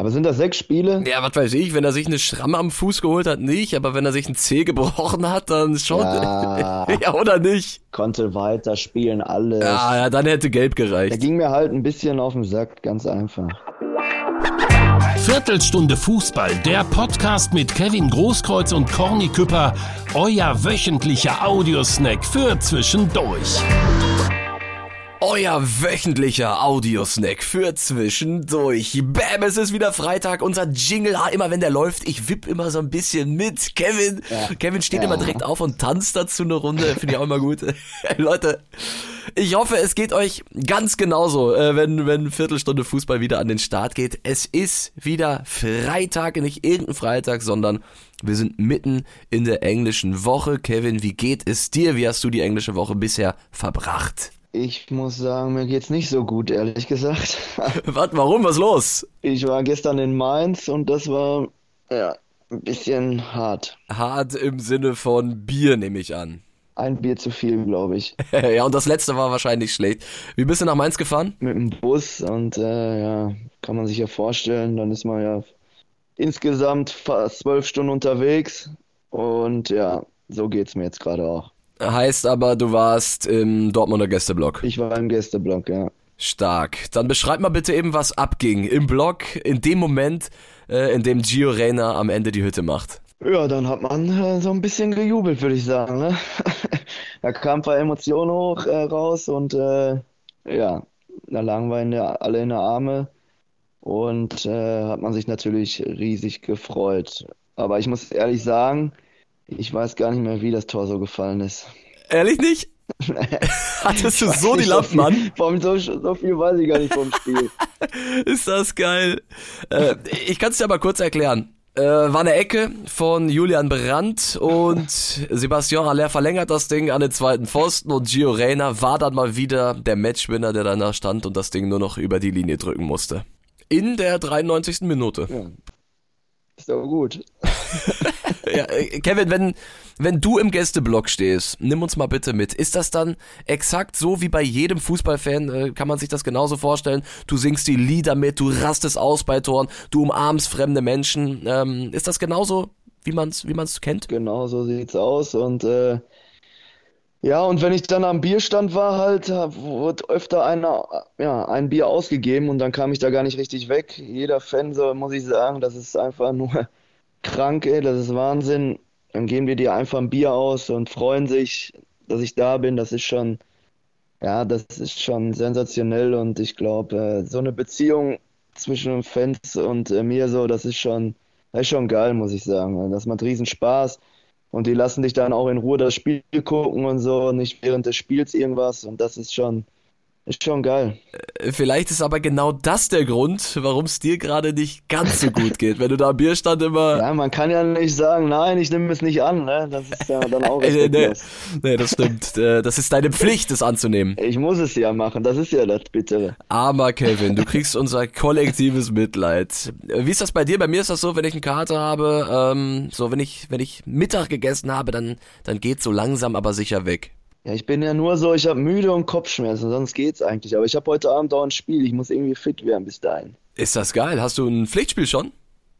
Aber sind das sechs Spiele? Ja, was weiß ich, wenn er sich eine Schramme am Fuß geholt hat, nicht, aber wenn er sich einen Zeh gebrochen hat, dann schon. Ja. ja, oder nicht? Konnte weiter spielen, alles. Ja, ja, dann hätte gelb Der gereicht. ging mir halt ein bisschen auf den Sack, ganz einfach. Viertelstunde Fußball, der Podcast mit Kevin Großkreuz und Corny Küpper, euer wöchentlicher Audiosnack für zwischendurch. Euer wöchentlicher Audiosnack für zwischendurch. Bam, es ist wieder Freitag. Unser Jingle, ah, immer wenn der läuft, ich wipp immer so ein bisschen mit. Kevin, Kevin steht Ja. immer direkt auf und tanzt dazu eine Runde. Finde ich auch immer gut. Leute, ich hoffe, es geht euch ganz genauso, äh, wenn, wenn Viertelstunde Fußball wieder an den Start geht. Es ist wieder Freitag, nicht irgendein Freitag, sondern wir sind mitten in der englischen Woche. Kevin, wie geht es dir? Wie hast du die englische Woche bisher verbracht? Ich muss sagen, mir geht's nicht so gut, ehrlich gesagt. Was, warum? Was los? Ich war gestern in Mainz und das war, ja, ein bisschen hart. Hart im Sinne von Bier, nehme ich an. Ein Bier zu viel, glaube ich. ja, und das letzte war wahrscheinlich schlecht. Wie bist du nach Mainz gefahren? Mit dem Bus und, äh, ja, kann man sich ja vorstellen, dann ist man ja insgesamt fast zwölf Stunden unterwegs und ja, so geht's mir jetzt gerade auch. Heißt aber, du warst im Dortmunder Gästeblock. Ich war im Gästeblock, ja. Stark. Dann beschreib mal bitte eben, was abging im Block in dem Moment, äh, in dem Gio Reyna am Ende die Hütte macht. Ja, dann hat man äh, so ein bisschen gejubelt, würde ich sagen. Ne? da kamen ein paar Emotionen hoch äh, raus und äh, ja, da lagen wir in der, alle in der Arme und äh, hat man sich natürlich riesig gefreut. Aber ich muss ehrlich sagen, ich weiß gar nicht mehr, wie das Tor so gefallen ist. Ehrlich nicht? Hattest du so die Lampen an? vom, so, so viel weiß ich gar nicht vom Spiel. Ist das geil. Äh, ich kann es dir aber kurz erklären. Äh, war eine Ecke von Julian Brandt und Sebastian Haller verlängert das Ding an den zweiten Pfosten und Gio Reyna war dann mal wieder der Matchwinner, der danach stand und das Ding nur noch über die Linie drücken musste. In der 93. Minute. Ja. Ist doch gut. Ja, äh, Kevin, wenn, wenn du im Gästeblock stehst, nimm uns mal bitte mit. Ist das dann exakt so wie bei jedem Fußballfan? Äh, kann man sich das genauso vorstellen? Du singst die Lieder mit, du rastest aus bei Toren, du umarmst fremde Menschen. Ähm, ist das genauso, wie man es wie man's kennt? Genau so sieht's aus. Und äh, ja, und wenn ich dann am Bierstand war, halt, wurde öfter einer, ja, ein Bier ausgegeben und dann kam ich da gar nicht richtig weg. Jeder Fan, so muss ich sagen, das ist einfach nur krank, ey, das ist Wahnsinn. Dann geben wir dir einfach ein Bier aus und freuen sich, dass ich da bin. Das ist schon, ja, das ist schon sensationell und ich glaube, äh, so eine Beziehung zwischen Fans und äh, mir so, das ist schon, das ist schon geil, muss ich sagen. Das macht riesen Spaß. Und die lassen dich dann auch in Ruhe das Spiel gucken und so, nicht während des Spiels irgendwas. Und das ist schon, ist schon geil. Äh, Vielleicht ist aber genau das der Grund, warum es dir gerade nicht ganz so gut geht. Wenn du da am Bierstand immer Ja, man kann ja nicht sagen, nein, ich nehme es nicht an, ne? Das ist ja dann auch nee, respektlos. nee, das stimmt. Äh, Das ist deine Pflicht, das anzunehmen. Ich muss es ja machen, das ist ja das Bittere. Armer Kevin, du kriegst unser kollektives Mitleid. Äh, Wie ist das bei dir? Bei mir ist das so, wenn ich einen Kater habe, ähm, so wenn ich, wenn ich Mittag gegessen habe, dann, dann geht so langsam aber sicher weg. Ja, ich bin ja nur so, ich habe müde und Kopfschmerzen, sonst geht's eigentlich. Aber ich habe heute Abend auch ein Spiel, ich muss irgendwie fit werden bis dahin. Ist das geil? Hast du ein Pflichtspiel schon?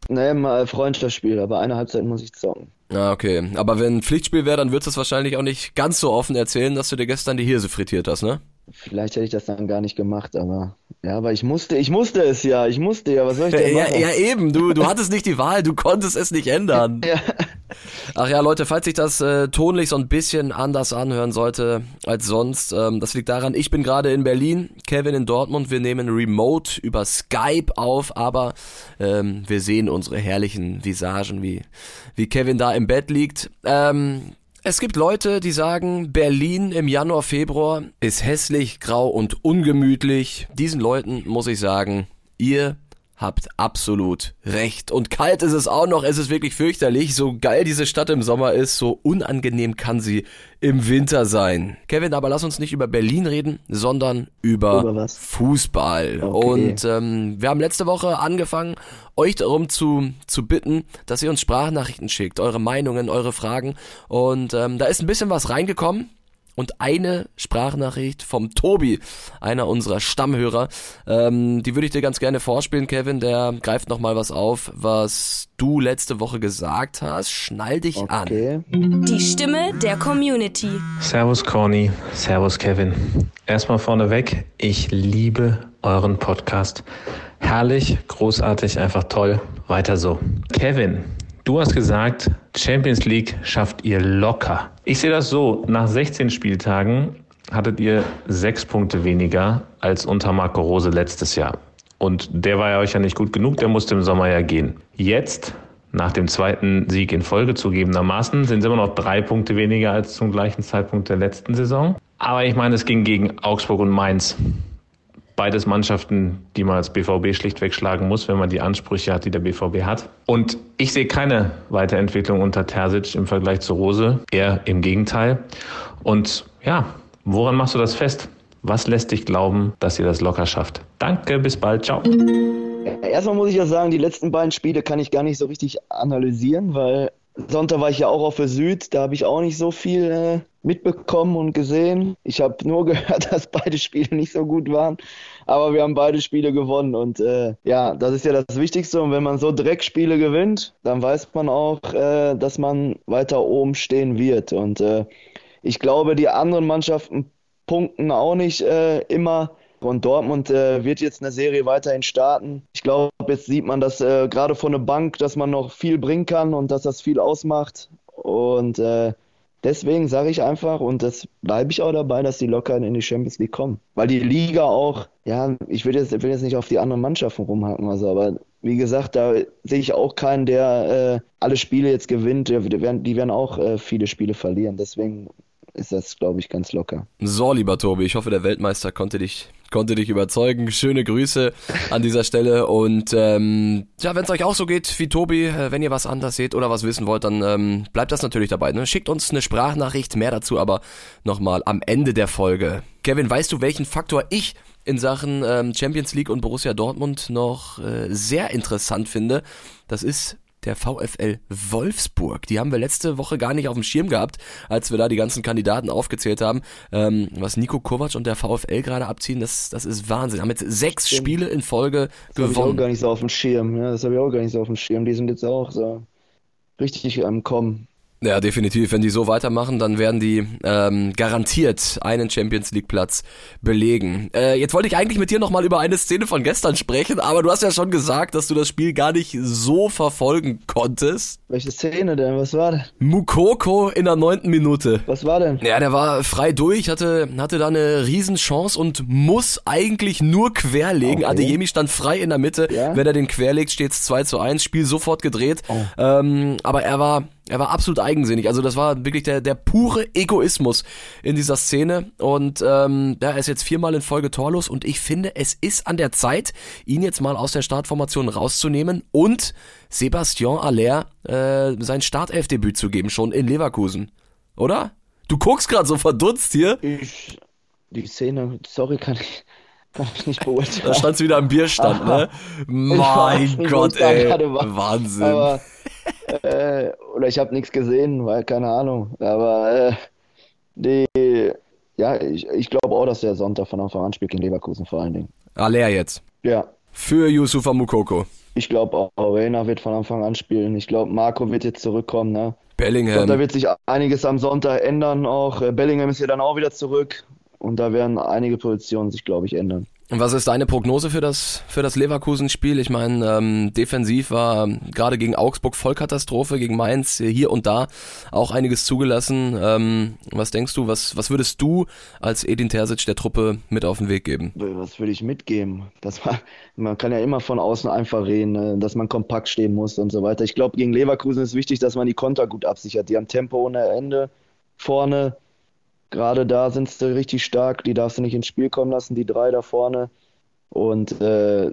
Ne, mal Freundschaftsspiel, aber eine Halbzeit muss ich zocken. Ah, okay. Aber wenn ein Pflichtspiel wäre, dann würdest du es wahrscheinlich auch nicht ganz so offen erzählen, dass du dir gestern die Hirse frittiert hast, ne? Vielleicht hätte ich das dann gar nicht gemacht, aber ja, aber ich musste, ich musste es ja, ich musste ja, was soll ich denn Ja, machen? ja eben, du, du hattest nicht die Wahl, du konntest es nicht ändern. Ja. Ach ja, Leute, falls sich das äh, tonlich so ein bisschen anders anhören sollte als sonst, ähm, das liegt daran, ich bin gerade in Berlin, Kevin in Dortmund, wir nehmen remote über Skype auf, aber ähm, wir sehen unsere herrlichen Visagen, wie, wie Kevin da im Bett liegt. Ähm, es gibt Leute, die sagen, Berlin im Januar, Februar ist hässlich, grau und ungemütlich. Diesen Leuten muss ich sagen, ihr habt absolut recht. Und kalt ist es auch noch, es ist wirklich fürchterlich. So geil diese Stadt im Sommer ist, so unangenehm kann sie im Winter sein. Kevin, aber lass uns nicht über Berlin reden, sondern über, Über? Fußball. Okay. Und ähm, wir haben letzte Woche angefangen, euch darum zu, zu bitten, dass ihr uns Sprachnachrichten schickt, eure Meinungen, eure Fragen. Und ähm, da ist ein bisschen was reingekommen. Und eine Sprachnachricht vom Tobi, einer unserer Stammhörer. Ähm, die würde ich dir ganz gerne vorspielen, Kevin. Der greift nochmal was auf, was du letzte Woche gesagt hast. Schnall dich okay. an. Die Stimme der Community. Servus Corny, Servus Kevin. Erstmal vorneweg, ich liebe euren Podcast. Herrlich, großartig, einfach toll. Weiter so. Kevin, du hast gesagt, Champions League schafft ihr locker. Ich sehe das so, nach 16 Spieltagen hattet ihr sechs Punkte weniger als unter Marco Rose letztes Jahr. Und der war ja euch ja nicht gut genug, der musste im Sommer ja gehen. Jetzt, nach dem zweiten Sieg in Folge zugegebenermaßen, sind es immer noch drei Punkte weniger als zum gleichen Zeitpunkt der letzten Saison. Aber ich meine, es ging gegen Augsburg und Mainz beides Mannschaften, die man als BVB schlichtweg schlagen muss, wenn man die Ansprüche hat, die der BVB hat. Und ich sehe keine Weiterentwicklung unter Terzic im Vergleich zu Rose, eher im Gegenteil. Und ja, woran machst du das fest? Was lässt dich glauben, dass ihr das locker schafft? Danke, bis bald, ciao. Erstmal muss ich ja sagen, die letzten beiden Spiele kann ich gar nicht so richtig analysieren, weil Sonntag war ich ja auch auf der Süd, da habe ich auch nicht so viel äh, mitbekommen und gesehen. Ich habe nur gehört, dass beide Spiele nicht so gut waren, aber wir haben beide Spiele gewonnen und äh, ja, das ist ja das Wichtigste und wenn man so Dreckspiele gewinnt, dann weiß man auch, äh, dass man weiter oben stehen wird und äh, ich glaube, die anderen Mannschaften punkten auch nicht äh, immer und Dortmund äh, wird jetzt eine Serie weiterhin starten. Ich glaube, jetzt sieht man, dass äh, gerade von der Bank, dass man noch viel bringen kann und dass das viel ausmacht. Und äh, deswegen sage ich einfach, und das bleibe ich auch dabei, dass die locker in die Champions League kommen. Weil die Liga auch, ja, ich will jetzt, will jetzt nicht auf die anderen Mannschaften rumhacken, also, aber wie gesagt, da sehe ich auch keinen, der äh, alle Spiele jetzt gewinnt. Die werden, die werden auch äh, viele Spiele verlieren. Deswegen ist das, glaube ich, ganz locker. So, lieber Tobi, ich hoffe, der Weltmeister konnte dich konnte dich überzeugen. Schöne Grüße an dieser Stelle. Und ähm, ja, wenn es euch auch so geht wie Tobi, äh, wenn ihr was anders seht oder was wissen wollt, dann ähm, bleibt das natürlich dabei. Ne? Schickt uns eine Sprachnachricht, mehr dazu aber nochmal am Ende der Folge. Kevin, weißt du, welchen Faktor ich in Sachen ähm, Champions League und Borussia Dortmund noch äh, sehr interessant finde? Das ist der VfL Wolfsburg. Die haben wir letzte Woche gar nicht auf dem Schirm gehabt, als wir da die ganzen Kandidaten aufgezählt haben. Ähm, was Nico Kovac und der VfL gerade abziehen, das, das ist Wahnsinn. Haben jetzt sechs Stimmt. Spiele in Folge das gewonnen. Das habe ich auch gar nicht so auf dem Schirm. Ja, das habe ich auch gar nicht so auf dem Schirm. Die sind jetzt auch so richtig am Kommen. Ja, definitiv. Wenn die so weitermachen, dann werden die ähm, garantiert einen Champions League Platz belegen. Äh, jetzt wollte ich eigentlich mit dir nochmal über eine Szene von gestern sprechen, aber du hast ja schon gesagt, dass du das Spiel gar nicht so verfolgen konntest. Welche Szene denn? Was war denn? Mukoko in der neunten Minute. Was war denn? Ja, der war frei durch, hatte, hatte da eine Riesenchance und muss eigentlich nur querlegen. Okay. Adeyemi stand frei in der Mitte. Ja? Wenn er den querlegt, steht's 2 zu 1, Spiel sofort gedreht. Oh. Ähm, aber er war er war absolut eigensinnig. Also das war wirklich der, der pure Egoismus in dieser Szene. Und ähm, ja, er ist jetzt viermal in Folge torlos und ich finde, es ist an der Zeit, ihn jetzt mal aus der Startformation rauszunehmen und Sebastian Aller äh, sein Startelfdebüt zu geben, schon in Leverkusen. Oder? Du guckst gerade so verdutzt hier. Ich, die Szene, sorry, kann ich, kann ich nicht beurteilen. Da standst du wieder am Bierstand, ne? Mein Gott, ey. Wahnsinn. Aber äh, oder ich habe nichts gesehen, weil keine Ahnung. Aber äh, die, ja, ich, ich glaube auch, dass der Sonntag von Anfang an spielt gegen Leverkusen vor allen Dingen. Aller jetzt. Ja. Für Yusufa Mukoko. Ich glaube auch, Reina wird von Anfang an spielen. Ich glaube, Marco wird jetzt zurückkommen. Ne? Bellingham. Und da wird sich einiges am Sonntag ändern. Auch äh, Bellingham ist ja dann auch wieder zurück. Und da werden einige Positionen sich, glaube ich, ändern. Und was ist deine Prognose für das, für das Leverkusen-Spiel? Ich meine, ähm, defensiv war gerade gegen Augsburg Vollkatastrophe, gegen Mainz hier und da auch einiges zugelassen. Ähm, was denkst du, was, was würdest du als Edin Terzic der Truppe mit auf den Weg geben? Was würde ich mitgeben? Das war, man kann ja immer von außen einfach reden, ne, dass man kompakt stehen muss und so weiter. Ich glaube, gegen Leverkusen ist wichtig, dass man die Konter gut absichert. Die haben Tempo ohne Ende vorne Gerade da sind sie richtig stark, die darfst du nicht ins Spiel kommen lassen, die drei da vorne. Und äh,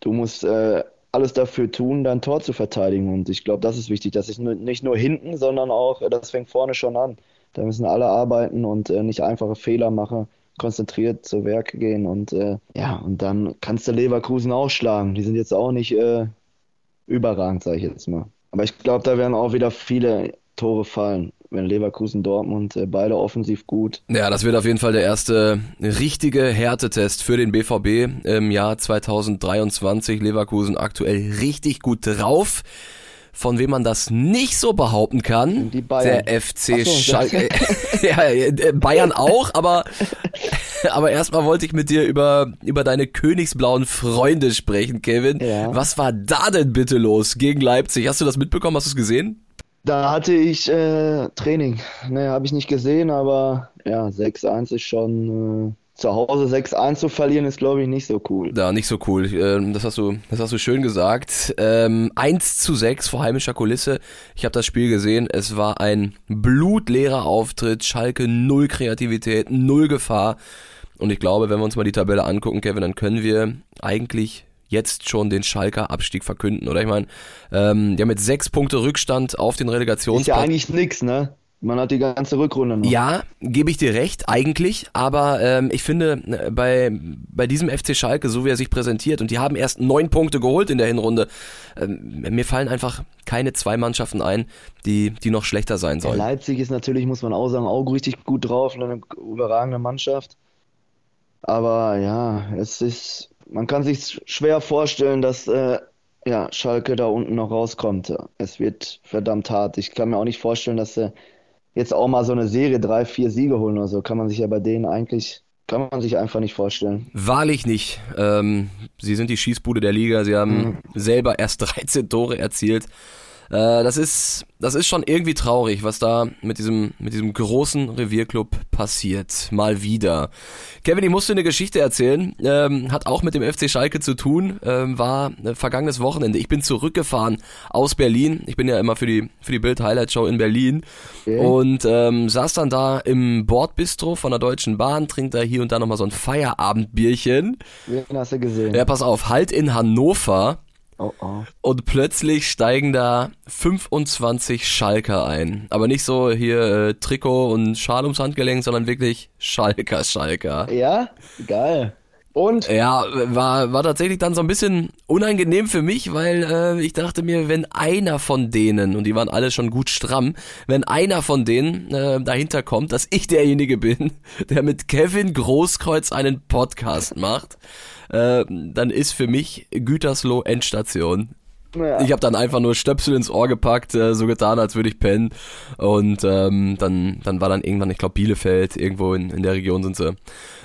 du musst äh, alles dafür tun, dein Tor zu verteidigen. Und ich glaube, das ist wichtig, dass ich nicht nur hinten, sondern auch, äh, das fängt vorne schon an. Da müssen alle arbeiten und äh, nicht einfache Fehler machen, konzentriert zu Werk gehen. Und äh, ja, und dann kannst du Leverkusen ausschlagen. Die sind jetzt auch nicht äh, überragend, sage ich jetzt mal. Aber ich glaube, da werden auch wieder viele Tore fallen. Wenn Leverkusen, Dortmund, äh, beide offensiv gut. Ja, das wird auf jeden Fall der erste richtige Härtetest für den BVB im Jahr 2023. Leverkusen aktuell richtig gut drauf. Von wem man das nicht so behaupten kann, der FC so, Schalke. ja, äh, Bayern auch, aber, aber erstmal wollte ich mit dir über, über deine königsblauen Freunde sprechen, Kevin. Ja. Was war da denn bitte los gegen Leipzig? Hast du das mitbekommen? Hast du es gesehen? Da hatte ich äh, Training. Ne, habe ich nicht gesehen, aber ja, 6-1 ist schon. Äh, zu Hause 6-1 zu verlieren, ist glaube ich nicht so cool. Ja, nicht so cool. Ähm, Das hast du, das hast du schön gesagt. Ähm, 1 zu 6 vor heimischer Kulisse. Ich habe das Spiel gesehen. Es war ein blutleerer Auftritt. Schalke null Kreativität, null Gefahr. Und ich glaube, wenn wir uns mal die Tabelle angucken, Kevin, dann können wir eigentlich jetzt schon den Schalker Abstieg verkünden, oder? Ich meine, ähm, haben mit sechs Punkte Rückstand auf den Ist ja Relegationsplatz. eigentlich nix, ne? Man hat die ganze Rückrunde noch. Ja, gebe ich dir recht, eigentlich, aber ähm, ich finde, äh, bei, bei diesem FC Schalke, so wie er sich präsentiert, und die haben erst neun Punkte geholt in der Hinrunde, ähm, mir fallen einfach keine zwei Mannschaften ein, die, die noch schlechter sein Ja, sollen. Leipzig ist natürlich, muss man auch sagen, auch richtig gut drauf, eine überragende Mannschaft. Aber ja, es ist, man kann sich schwer vorstellen, dass äh, ja, Schalke da unten noch rauskommt. Es wird verdammt hart. Ich kann mir auch nicht vorstellen, dass sie jetzt auch mal so eine Serie drei, vier Siege holen oder so. Kann man sich ja bei denen eigentlich, kann man sich einfach nicht vorstellen. Wahrlich nicht. Ähm, sie sind die Schießbude der Liga, sie haben selber erst 13 Tore erzielt. Äh, das ist, das ist schon irgendwie traurig, was da mit diesem, mit diesem großen Revierclub passiert. Mal wieder. Kevin, ich musste eine Geschichte erzählen. Ähm, hat auch mit dem FC Schalke zu tun. Ähm, war äh, vergangenes Wochenende. Ich bin zurückgefahren aus Berlin. Ich bin ja immer für die, für die Bild Highlight Show in Berlin. Okay. Und ähm, saß dann da im Bordbistro von der Deutschen Bahn, trinkt da hier und da nochmal so ein Feierabendbierchen. Wen hast du gesehen? Ja, pass auf, halt in Hannover. Oh, oh. Und plötzlich steigen da 25 Schalker ein. Aber nicht so hier äh, Trikot und Schal ums Handgelenk, sondern wirklich Schalker, Schalker. Ja? Geil. Und? Ja, war, war tatsächlich dann so ein bisschen unangenehm für mich, weil äh, ich dachte mir, wenn einer von denen, und die waren alle schon gut stramm, wenn einer von denen äh, dahinter kommt, dass ich derjenige bin, der mit Kevin Großkreuz einen Podcast macht, äh, dann ist für mich Gütersloh Endstation. Ja. Ich habe dann einfach nur Stöpsel ins Ohr gepackt, äh, so getan, als würde ich pennen. Und ähm, dann, dann war dann irgendwann, ich glaube Bielefeld, irgendwo in, in der Region sind sie,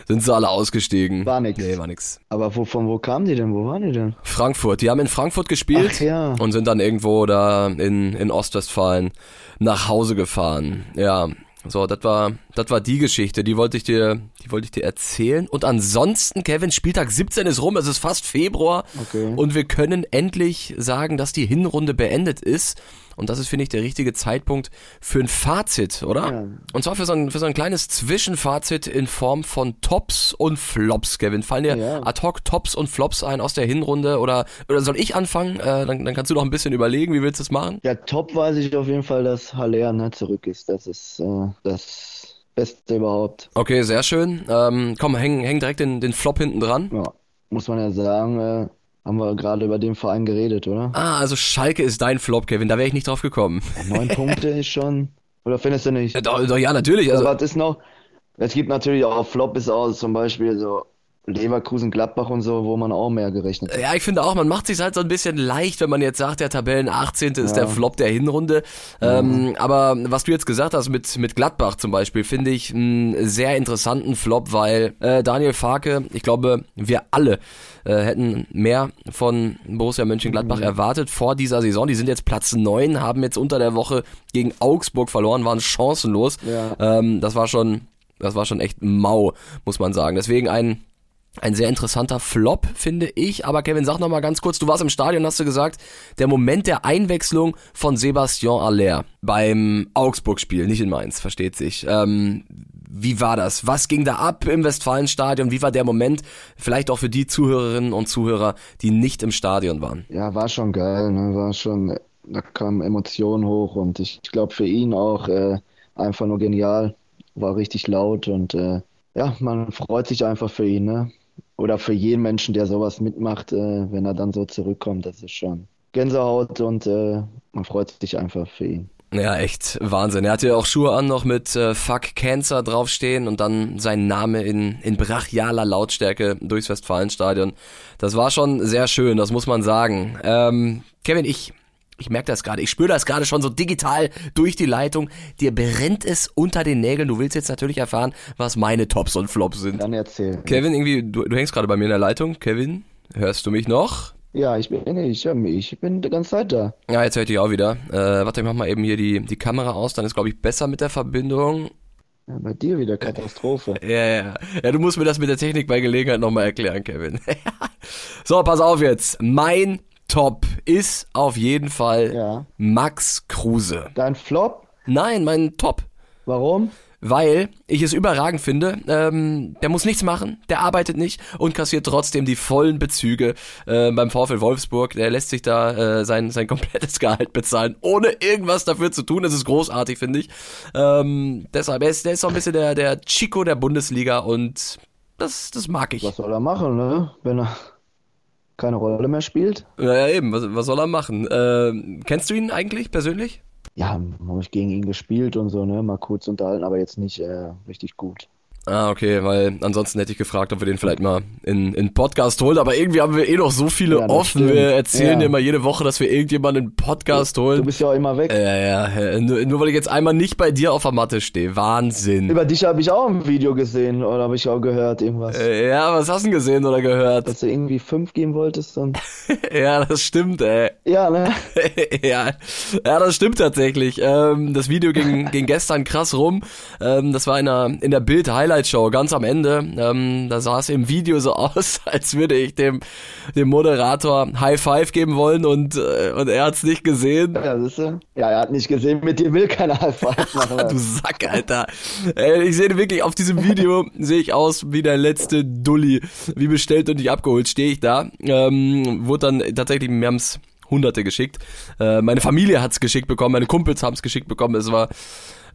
sind sie alle ausgestiegen. War nix. Nee, war nix. Aber wo, von wo kamen die denn? Wo waren die denn? Frankfurt, die haben in Frankfurt gespielt Ach ja. und sind dann irgendwo da in, in Ostwestfalen nach Hause gefahren. Ja, so, das war, das war die Geschichte, die wollte ich dir, die wollte ich dir erzählen. Und ansonsten, Kevin, Spieltag 17 ist rum, es ist fast Februar Okay. und wir können endlich sagen, dass die Hinrunde beendet ist. Und das ist, finde ich, der richtige Zeitpunkt für ein Fazit, oder? Ja. Und zwar für so, ein, für so ein kleines Zwischenfazit in Form von Tops und Flops, Kevin. Fallen dir Ja. ad hoc Tops und Flops ein aus der Hinrunde? Oder, oder soll ich anfangen? Äh, dann, dann kannst du noch ein bisschen überlegen, wie willst du es machen? Ja, top weiß ich auf jeden Fall, dass Haller ne, zurück ist. Das ist äh, das Beste überhaupt. Okay, sehr schön. Ähm, komm, häng, häng direkt den, den Flop hinten dran. Ja, muss man ja sagen, äh, haben wir gerade über den Verein geredet, oder? Ah, also Schalke ist dein Flop, Kevin. Da wäre ich nicht drauf gekommen. Neun Punkte ist schon. Oder findest du nicht? Ja, doch, doch, ja, natürlich. Also, Aber was ist noch? Es gibt natürlich auch Flop ist auch zum Beispiel so Leverkusen, Gladbach und so, wo man auch mehr gerechnet hat. Ja, ich finde auch, man macht sich halt so ein bisschen leicht, wenn man jetzt sagt, der Tabellen 18. ist der Flop der Hinrunde. Ähm, aber was du jetzt gesagt hast mit, mit Gladbach zum Beispiel, finde ich einen sehr interessanten Flop, weil äh, Daniel Farke, ich glaube, wir alle äh, hätten mehr von Borussia Mönchengladbach erwartet vor dieser Saison. Die sind jetzt Platz 9, haben jetzt unter der Woche gegen Augsburg verloren, waren chancenlos. Ja. Ähm, das war schon, das war schon echt mau, muss man sagen. Deswegen ein ein sehr interessanter Flop, finde ich. Aber Kevin, sag noch mal ganz kurz, du warst im Stadion, hast du gesagt, der Moment der Einwechslung von Sebastian Aller beim Augsburg-Spiel, nicht in Mainz, versteht sich. Ähm, wie war das? Was ging da ab im Westfalenstadion? Wie war der Moment? Vielleicht auch für die Zuhörerinnen und Zuhörer, die nicht im Stadion waren. Ja, war schon geil, ne? War schon, da kamen Emotionen hoch und ich glaube für ihn auch äh, einfach nur genial. War richtig laut und äh, ja, man freut sich einfach für ihn, ne? Oder für jeden Menschen, der sowas mitmacht, äh, wenn er dann so zurückkommt, das ist schon Gänsehaut und äh, man freut sich einfach für ihn. Ja, echt Wahnsinn. Er hatte ja auch Schuhe an noch mit äh, Fuck Cancer draufstehen und dann sein Name in, in brachialer Lautstärke durchs Westfalenstadion. Das war schon sehr schön, das muss man sagen. Ähm, Kevin, ich, ich merke das gerade, ich spüre das gerade schon so digital durch die Leitung. Dir brennt es unter den Nägeln. Du willst jetzt natürlich erfahren, was meine Tops und Flops sind. Dann erzähl. Kevin, irgendwie, du, du hängst gerade bei mir in der Leitung. Kevin, hörst du mich noch? Ja, ich bin, ich, ich bin die ganze Zeit da. Ja, jetzt höre ich dich auch wieder. Äh, warte, ich mach mal eben hier die, die Kamera aus, dann ist, glaube ich, besser mit der Verbindung. Ja, bei dir wieder Katastrophe. Ja, ja. Ja, du musst mir das mit der Technik bei Gelegenheit nochmal erklären, Kevin. so, pass auf jetzt. Mein Top ist auf jeden Fall Ja. Max Kruse. Dein Flop? Nein, mein Top. Warum? Weil ich es überragend finde. Ähm, der muss nichts machen, der arbeitet nicht und kassiert trotzdem die vollen Bezüge äh, beim VfL Wolfsburg. Der lässt sich da äh, sein, sein komplettes Gehalt bezahlen, ohne irgendwas dafür zu tun. Das ist großartig, finde ich. Ähm, deshalb, er ist, der ist so ein bisschen der, der Chico der Bundesliga und das, das mag ich. Was soll er machen, ne? Wenn er keine Rolle mehr spielt? Naja, eben, was, was soll er machen? Ähm, kennst du ihn eigentlich persönlich? Ja, habe ich gegen ihn gespielt und so, ne? Mal kurz unterhalten, aber jetzt nicht äh, richtig gut. Ah, okay, weil ansonsten hätte ich gefragt, ob wir den vielleicht mal in, in Podcast holen, aber irgendwie haben wir eh noch so viele Ja, offen. stimmt. Wir erzählen Ja. immer jede Woche, dass wir irgendjemanden in Podcast Du holen. bist ja auch immer weg. Ja, ja, ja. Nur, nur weil ich jetzt einmal nicht bei dir auf der Matte stehe. Wahnsinn. Über dich habe ich auch ein Video gesehen oder habe ich auch gehört, irgendwas. Äh, Ja, was hast du denn gesehen oder gehört? Dass du irgendwie fünf geben wolltest und. Ja, das stimmt, ey. Ja, ne? ja, ja, das stimmt tatsächlich. Ähm, das Video ging, ging gestern krass rum. Ähm, das war in der, in der Bild Highlight Show ganz am Ende. Ähm, da sah es im Video so aus, als würde ich dem, dem Moderator High Five geben wollen und, äh, und er hat's nicht gesehen. Ja? Ja, er hat nicht gesehen, mit dir will keiner High Five machen. Du Sack, Alter. Ey, ich sehe wirklich auf diesem Video sehe ich aus wie der letzte Dulli. Wie bestellt und nicht abgeholt stehe ich da. Ähm, wurde dann tatsächlich, wir haben's Hunderte geschickt. Äh, meine Familie hat's geschickt bekommen, meine Kumpels haben's geschickt bekommen. Es war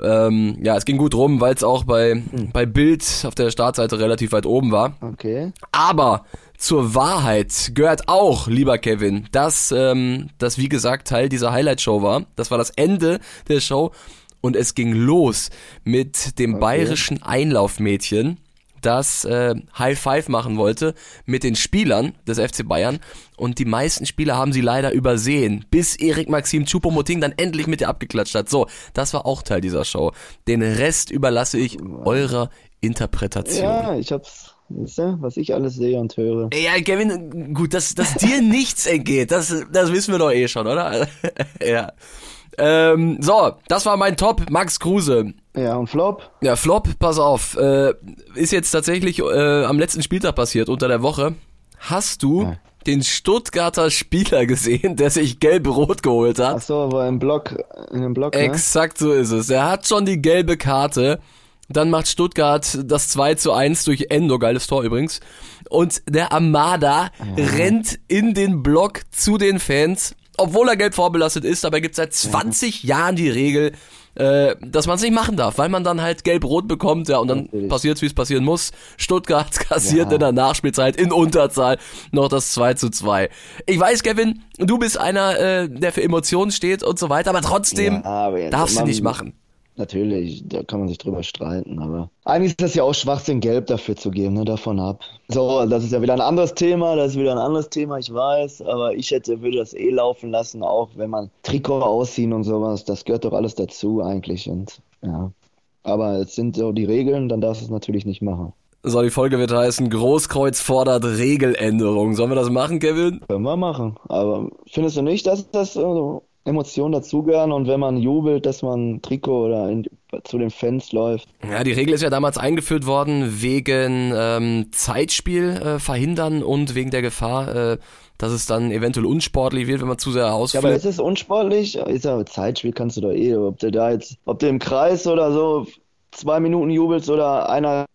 ähm, ja, es ging gut rum, weil es auch bei bei Bild auf der Startseite relativ weit oben war. Okay. Aber zur Wahrheit gehört auch, lieber Kevin, dass ähm, das wie gesagt Teil dieser Highlight-Show war. Das war das Ende der Show und es ging los mit dem bayerischen Einlaufmädchen, das äh, High Five machen wollte mit den Spielern des FC Bayern und die meisten Spieler haben sie leider übersehen, bis Erik Maxim Choupo-Moting dann endlich mit ihr abgeklatscht hat. So, das war auch Teil dieser Show. Den Rest überlasse ich eurer Interpretation. Ja, ich hab's. Was ich alles sehe und höre. Ja, Kevin, gut, dass, dass dir nichts entgeht, das, das wissen wir doch eh schon, oder? ja. Ähm, so, das war mein Top, Max Kruse. Ja, und Flop? Ja, Flop, pass auf, äh, ist jetzt tatsächlich äh, am letzten Spieltag passiert, unter der Woche. Hast du Ja. den Stuttgarter Spieler gesehen, der sich gelb-rot geholt hat? Ach so, war im Block, in dem Block, ne? Exakt so ist es. Er hat schon die gelbe Karte. Dann macht Stuttgart das 2 zu 1 durch Endo, geiles Tor übrigens. Und der Amada rennt in den Block zu den Fans, obwohl er gelb vorbelastet ist, aber er gibt seit 20 Jahren die Regel, äh, dass man es nicht machen darf, weil man dann halt gelb-rot bekommt, ja, und dann Natürlich. passiert's, wie es passieren muss. Stuttgart kassiert Ja. in der Nachspielzeit in Unterzahl noch das 2 zu 2. Ich weiß, Kevin, du bist einer, äh, der für Emotionen steht und so weiter, aber trotzdem Ja, aber darfst du nicht machen. Natürlich, da kann man sich drüber streiten, aber eigentlich ist das ja auch Schwachsinn, Gelb dafür zu geben, ne, davon ab. So, das ist ja wieder ein anderes Thema, das ist wieder ein anderes Thema, ich weiß, aber ich hätte, würde das eh laufen lassen, auch wenn man Trikot ausziehen und sowas, das gehört doch alles dazu eigentlich und ja. Aber es sind so die Regeln, dann darfst du es natürlich nicht machen. So, die Folge wird heißen, Großkreuz fordert Regeländerung. Sollen wir das machen, Kevin? Können wir machen, aber findest du nicht, dass das so Emotionen dazugehören und wenn man jubelt, dass man Trikot oder in, zu den Fans läuft? Ja, die Regel ist ja damals eingeführt worden wegen ähm, Zeitspiel äh, verhindern und wegen der Gefahr, äh, dass es dann eventuell unsportlich wird, wenn man zu sehr Ja, aber ausfällt. ist es unsportlich? Ist ja Zeitspiel kannst du doch eh, ob du da jetzt, ob du im Kreis oder so zwei Minuten jubelst oder einer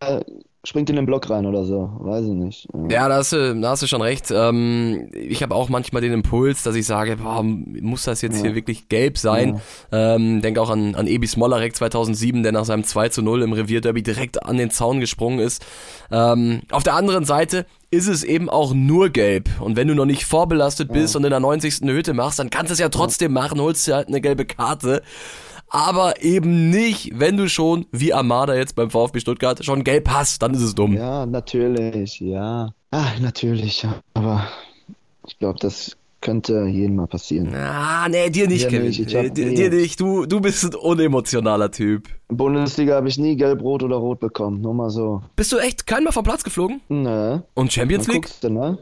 springt in den Block rein oder so. Weiß ich nicht. Ja, da hast du, da hast du schon recht. Ähm, ich habe auch manchmal den Impuls, dass ich sage, boah, muss das jetzt hier wirklich gelb sein? Ähm, denk auch an, an Ebi Smolarek 2007, der nach seinem 2 zu 0 im Revierderby direkt an den Zaun gesprungen ist. Ähm, auf der anderen Seite ist es eben auch nur gelb. Und wenn du noch nicht vorbelastet bist und in der 90. eine Hütte machst, dann kannst du es ja trotzdem machen, holst dir halt eine gelbe Karte. Aber eben nicht, wenn du schon, wie Armada jetzt beim VfB Stuttgart, schon gelb hast, dann ist es dumm. Ja, natürlich, ja. Ah, natürlich, ja. Aber ich glaube, das könnte jedem mal passieren. Ah, nee, dir nicht, Ja, Kevin. nicht, ich hab- dir, nee. dir nicht. Du, du bist ein unemotionaler Typ. Bundesliga habe ich nie gelb-rot oder rot bekommen. Nur mal so. Bist du echt keinmal vom Platz geflogen? Ne? Und Champions League? guckst du, ne?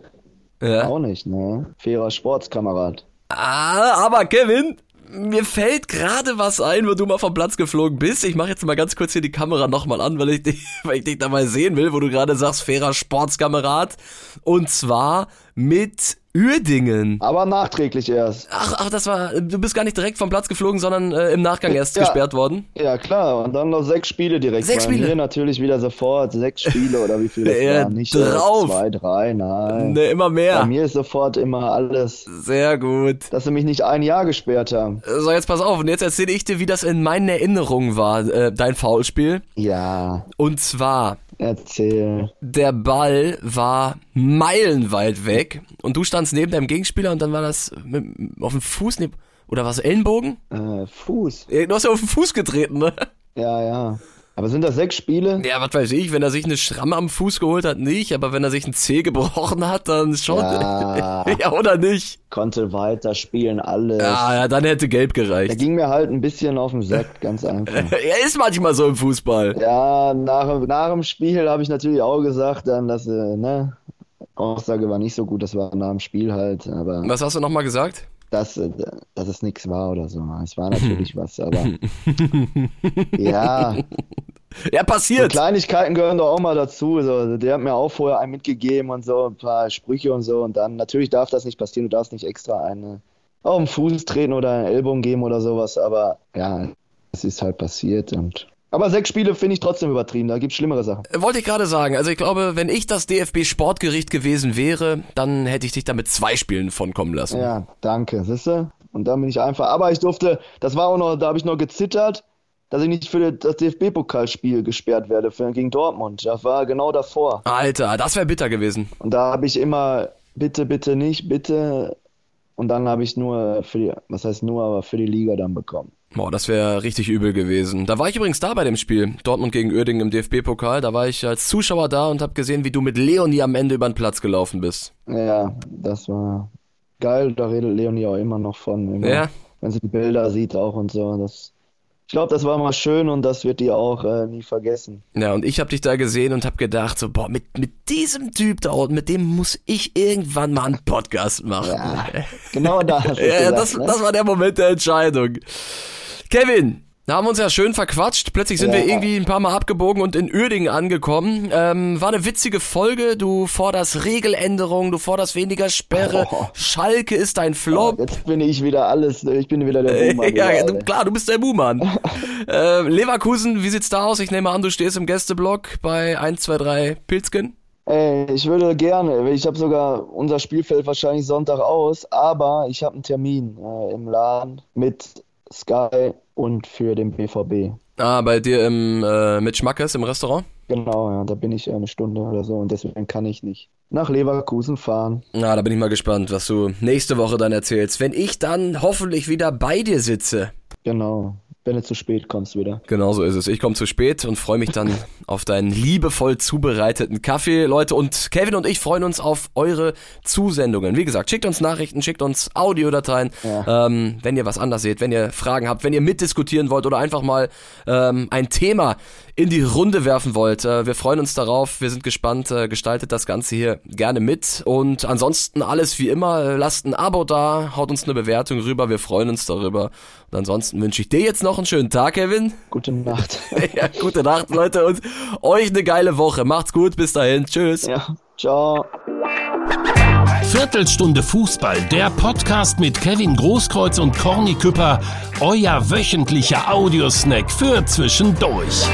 Ja. Auch nicht, ne? Fairer Sportskamerad. Ah, aber Kevin, mir fällt gerade was ein, wo du mal vom Platz geflogen bist. Ich mache jetzt mal ganz kurz hier die Kamera nochmal an, weil ich, dich, weil ich dich da mal sehen will, wo du gerade sagst, fairer Sportskamerad. Und zwar mit Uerdingen. Aber nachträglich erst. Ach, ach, das war, du bist gar nicht direkt vom Platz geflogen, sondern äh, im Nachgang erst Ja. gesperrt worden. Ja, klar, und dann noch sechs Spiele direkt. Sechs Bei Spiele? Mir natürlich wieder sofort sechs Spiele oder wie viele das Ja, waren. Nicht drauf. zwei, drei, nein. Ne, immer Bei mehr. mir ist sofort immer alles, Sehr gut. dass sie mich nicht ein Jahr gesperrt haben. So, jetzt pass auf. Und jetzt erzähle ich dir, wie das in meinen Erinnerungen war, äh, dein Foulspiel. Ja, Und zwar, erzähl. der Ball war meilenweit weg und du standst neben deinem Gegenspieler und dann war das mit, auf dem Fuß, neb- oder was, Ellenbogen? Äh, Fuß. Du hast ja auf den Fuß getreten, ne? Ja, ja. Aber sind das sechs Spiele? Ja, was weiß ich, wenn er sich eine Schramme am Fuß geholt hat, nicht, aber wenn er sich ein Zeh gebrochen hat, dann schon. Ja. ja oder nicht? Konnte weiterspielen, alles. Ja, ja, dann hätte gelb gereicht. ging mir halt ein bisschen auf den Sack, ganz einfach. Er ist manchmal so im Fußball. Ja, nach, nach dem Spiel habe ich natürlich auch gesagt, dann, dass, äh, ne, Aussage war nicht so gut, das war nach dem Spiel halt, aber Was hast du nochmal gesagt? dass, äh, dass es nichts war oder so. Es war natürlich was, aber ja, Ja, so passiert. Kleinigkeiten gehören doch auch mal dazu. So, der hat mir auch vorher einen mitgegeben und so, ein paar Sprüche und so. Und dann, natürlich darf das nicht passieren, du darfst nicht extra eine auf den Fuß treten oder einen Ellbogen geben oder sowas, aber ja, es ist halt passiert und. Aber sechs Spiele finde ich trotzdem übertrieben, da gibt's schlimmere Sachen. Wollte ich gerade sagen. Also ich glaube, wenn ich das DFB Sportgericht gewesen wäre, dann hätte ich dich da mit zwei Spielen von kommen lassen. Ja, danke, siehste? Und dann bin ich einfach, aber ich durfte, das war auch noch, da habe ich noch gezittert, dass ich nicht für das DFB-Pokalspiel gesperrt werde für, gegen Dortmund. Das war genau davor. Alter, das wäre bitter gewesen. Und da habe ich immer, bitte, bitte nicht, bitte. Und dann habe ich nur für die, was heißt nur, aber für die Liga dann bekommen. Boah, das wäre richtig übel gewesen. Da war ich übrigens da bei dem Spiel. Dortmund gegen Uerdingen im DFB-Pokal. Da war ich als Zuschauer da und habe gesehen, wie du mit Leonie am Ende über den Platz gelaufen bist. Ja, das war geil, da redet Leonie auch immer noch von. Immer, Ja. Wenn sie die Bilder sieht auch und so. Das, ich glaube, das war mal schön und das wird die auch äh, nie vergessen. Ja, und ich habe dich da gesehen und habe gedacht, so, boah, mit, mit diesem Typ da unten, mit dem muss ich irgendwann mal einen Podcast machen. Ja, genau da Ja, gesagt, das, ne? das war der Moment der Entscheidung. Kevin, da haben wir uns ja schön verquatscht. Plötzlich sind Ja. wir irgendwie ein paar Mal abgebogen und in Uerdingen angekommen. Ähm, war eine witzige Folge. Du forderst Regeländerungen, du forderst weniger Sperre. Oh. Schalke ist ein Flop. Jetzt bin ich wieder alles, ich bin wieder der Boomer. ja, wieder, klar, du bist der Buhmann. äh, Leverkusen, wie sieht's da aus? Ich nehme an, du stehst im Gästeblock bei 1, 2, 3 Pilzken. Ey, ich würde gerne, ich habe sogar unser Spielfeld wahrscheinlich Sonntag aus, aber ich habe einen Termin äh, im Laden mit Sky und für den BVB. Ah, bei dir im, äh, mit Schmackes im Restaurant? Genau, ja, da bin ich eine Stunde oder so und deswegen kann ich nicht nach Leverkusen fahren. Na, da bin ich mal gespannt, was du nächste Woche dann erzählst. Wenn ich dann hoffentlich wieder bei dir sitze. Genau, wenn du zu spät kommst wieder. Genau so ist es. Ich komme zu spät und freue mich dann auf deinen liebevoll zubereiteten Kaffee, Leute. Und Kevin und ich freuen uns auf eure Zusendungen. Wie gesagt, schickt uns Nachrichten, schickt uns Audiodateien, ähm, wenn ihr was anders seht, wenn ihr Fragen habt, wenn ihr mitdiskutieren wollt oder einfach mal ähm, ein Thema in die Runde werfen wollt. Äh, wir freuen uns darauf. Wir sind gespannt. Äh, gestaltet das Ganze hier gerne mit. Und ansonsten alles wie immer. Äh, Lasst ein Abo da, haut uns eine Bewertung rüber. Wir freuen uns darüber. Und ansonsten wünsche ich dir jetzt noch einen schönen Tag, Kevin. Gute Nacht. Ja, gute Nacht, Leute, und euch eine geile Woche. Macht's gut, bis dahin. Tschüss. ja, ciao. Viertelstunde Fußball, der Podcast mit Kevin Großkreuz und Corny Küpper, euer wöchentlicher Audiosnack für zwischendurch.